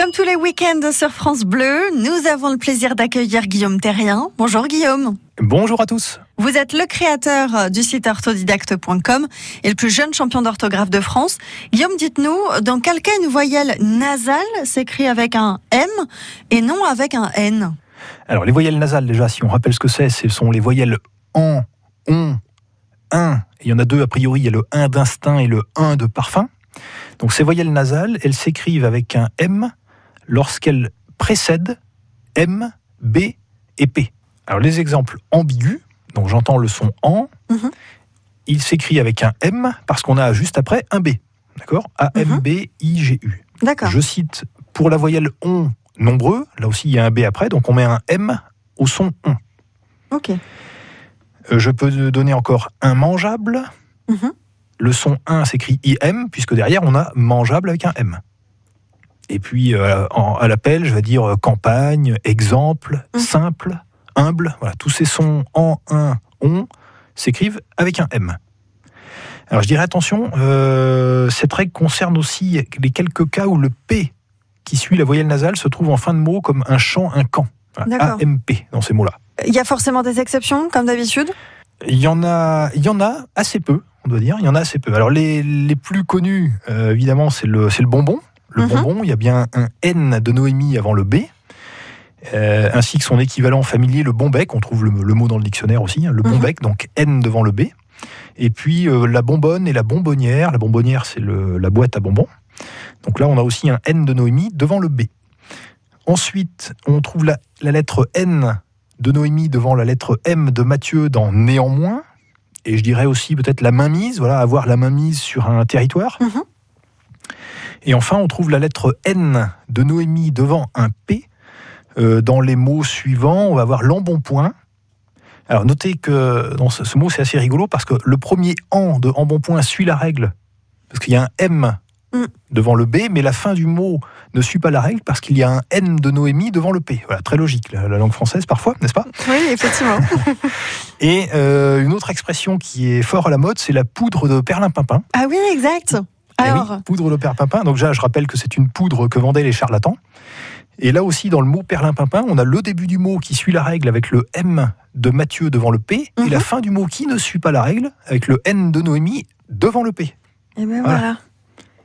Comme tous les week-ends sur France Bleu, nous avons le plaisir d'accueillir Guillaume Terrien. Bonjour Guillaume. Bonjour à tous. Vous êtes le créateur du site orthodidacte.com et le plus jeune champion d'orthographe de France. Guillaume, dites-nous, dans quel cas une voyelle nasale s'écrit avec un M et non avec un N? Alors les voyelles nasales, déjà, si on rappelle ce que c'est, ce sont les voyelles en, on, un. Il y en a deux a priori, il y a le 1 d'instinct et le 1 de parfum. Donc ces voyelles nasales, elles s'écrivent avec un M lorsqu'elles précèdent M, B et P. Alors les exemples ambigus, donc j'entends le son en, Mhm. il s'écrit avec un M parce qu'on a juste après un B. D'accord? A, M, Mhm. B, I, G, U. D'accord. Je cite pour la voyelle on nombreux, là aussi il y a un B après, donc on met un M au son on. Ok. Euh, Je peux donner encore un mangeable. Mhm. Le son 1 s'écrit IM, puisque derrière on a mangeable avec un M. Et puis euh, en- à l'appel, je vais dire euh, campagne, exemple, Mhm. simple, humble. Voilà, tous ces sons en, un, on s'écrivent avec un M. Alors je dirais attention, euh, cette règle concerne aussi les quelques cas où le P qui suit la voyelle nasale se trouve en fin de mot comme un chant, un camp. Voilà. AMP dans ces mots-là. Il y a forcément des exceptions, comme d'habitude? Il y en a, il y en a assez peu, on doit dire. Il y en a assez peu. Alors les, les plus connus, euh, évidemment, c'est le, c'est le bonbon. Le Mhm. bonbon, il y a bien un N de Noémie avant le B, euh, ainsi que son équivalent familier, le bonbec. On trouve le, le mot dans le dictionnaire aussi, hein, le Mhm. bonbec, donc N devant le B. Et puis euh, la bonbonne et la bonbonnière. La bonbonnière, c'est la boîte à bonbons. Donc là, on a aussi un N de Noémie devant le B. Ensuite, on trouve la, la lettre N de Noémie devant la lettre M de Mathieu dans néanmoins. Et je dirais aussi peut-être la mainmise, voilà, avoir la mainmise sur un territoire. Mhm. Et enfin, on trouve la lettre N de Noémie devant un P. Euh, dans les mots suivants, on va avoir l'embonpoint. Alors notez que dans ce, ce mot, c'est assez rigolo parce que le premier en de embonpoint suit la règle. Parce qu'il y a un M Mm. devant le B, mais la fin du mot ne suit pas la règle parce qu'il y a un N de Noémie devant le P. Voilà, très logique, la, la langue française parfois, n'est-ce pas? Oui, effectivement. Et euh, une autre expression qui est fort à la mode, c'est la poudre de perlimpinpin. ah oui, exact. Eh oui, poudre de perlimpinpin. Donc déjà, je rappelle que c'est une poudre que vendaient les charlatans. Et là aussi, dans le mot perlimpinpin, on a le début du mot qui suit la règle avec le M de Mathieu devant le P, et Mhm. la fin du mot qui ne suit pas la règle avec le N de Noémie devant le P. eh ben Voilà. voilà.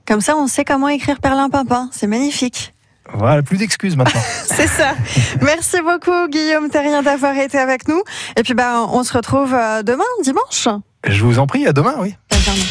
Comme ça, on sait comment écrire perlimpinpin. C'est magnifique. Voilà, plus d'excuses maintenant. C'est ça. Merci beaucoup, Guillaume Terrien, d'avoir été avec nous. Et puis, ben, on se retrouve euh, demain, dimanche. je vous en prie, à demain, oui. Bonne journée.